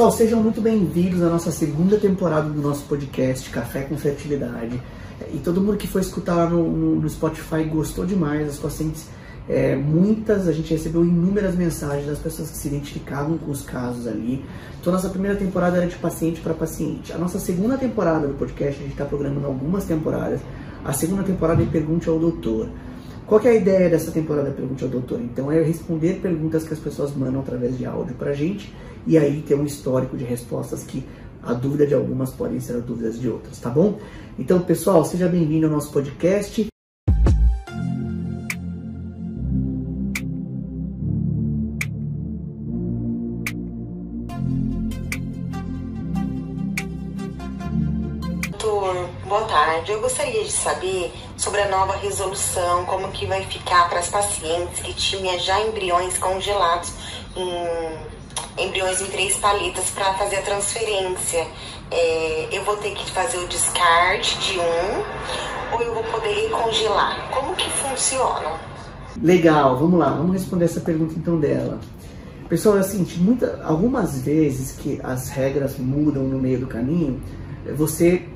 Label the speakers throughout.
Speaker 1: Pessoal, sejam muito bem-vindos à nossa segunda temporada do nosso podcast Café com Fertilidade. E todo mundo que foi escutar lá no, no, no Spotify gostou demais, as pacientes, é, muitas, a gente recebeu inúmeras mensagens das pessoas que se identificavam com os casos ali. Então, nossa primeira temporada era de paciente para paciente. A nossa segunda temporada do podcast, a gente está programando algumas temporadas. A segunda temporada é Pergunte ao Doutor. Qual é a ideia dessa temporada Pergunte ao Doutor? Então, é responder perguntas que as pessoas mandam através de áudio para a gente e aí ter um histórico de respostas que a dúvida de algumas podem ser as dúvidas de outras, tá bom? Então, pessoal, seja bem-vindo ao nosso podcast.
Speaker 2: Boa tarde. Eu gostaria de saber sobre a nova resolução, como que vai ficar para as pacientes que tinham já embriões congelados em embriões em três paletas para fazer a transferência. É, eu vou ter que fazer o descarte de um ou eu vou poder congelar? Como que funciona?
Speaker 1: Legal, vamos lá, vamos responder essa pergunta então dela. Pessoal, é assim, muita, algumas vezes que as regras mudam no meio do caminho, você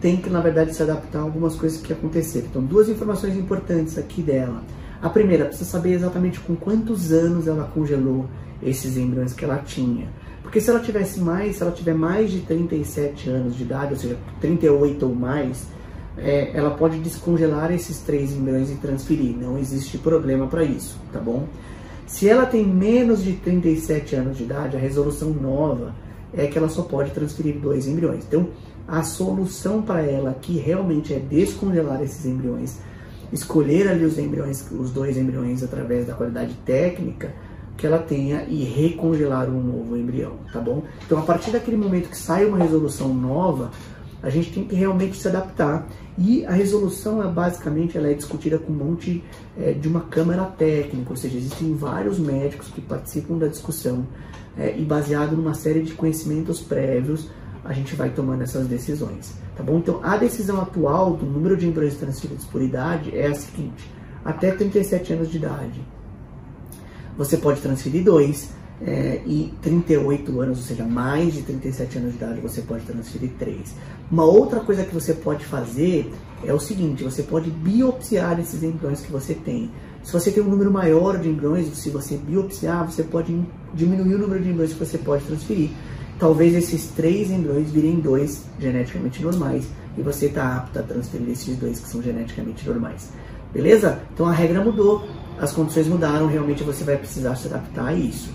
Speaker 1: tem que, na verdade, se adaptar a algumas coisas que aconteceram. Então, duas informações importantes aqui dela. A primeira, precisa saber exatamente com quantos anos ela congelou esses embriões que ela tinha. Porque se ela tivesse mais, se ela tiver mais de 37 anos de idade, ou seja, 38 ou mais, é, ela pode descongelar esses três embriões e transferir. Não existe problema para isso, tá bom? Se ela tem menos de 37 anos de idade, a resolução nova é que ela só pode transferir dois embriões. Então, a solução para ela aqui realmente é descongelar esses embriões, escolher ali os embriões, os dois embriões através da qualidade técnica que ela tenha e recongelar um novo embrião, tá bom? Então, a partir daquele momento que sai uma resolução nova, a gente tem que realmente se adaptar. E a resolução, é, basicamente, ela é discutida com um monte é, de uma câmara técnica, ou seja, existem vários médicos que participam da discussão é, e baseado numa série de conhecimentos prévios, a gente vai tomando essas decisões, tá bom? Então, a decisão atual do número de embriões transferidos por idade é a seguinte, até 37 anos de idade, você pode transferir dois. É, e 38 anos, ou seja, mais de 37 anos de idade, você pode transferir três. Uma outra coisa que você pode fazer é o seguinte: você pode biopsiar esses embriões que você tem. Se você tem um número maior de embriões, se você biopsiar, você pode diminuir o número de embriões que você pode transferir. Talvez esses três embriões virem dois geneticamente normais e você está apto a transferir esses dois que são geneticamente normais. Beleza? Então a regra mudou as condições mudaram, realmente você vai precisar se adaptar a isso.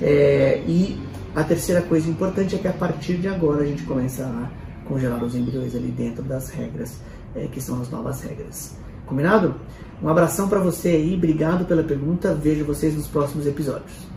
Speaker 1: É, e a terceira coisa importante é que a partir de agora a gente começa a congelar os embriões ali dentro das regras, é, que são as novas regras. Combinado? Um abração para você aí, obrigado pela pergunta, vejo vocês nos próximos episódios.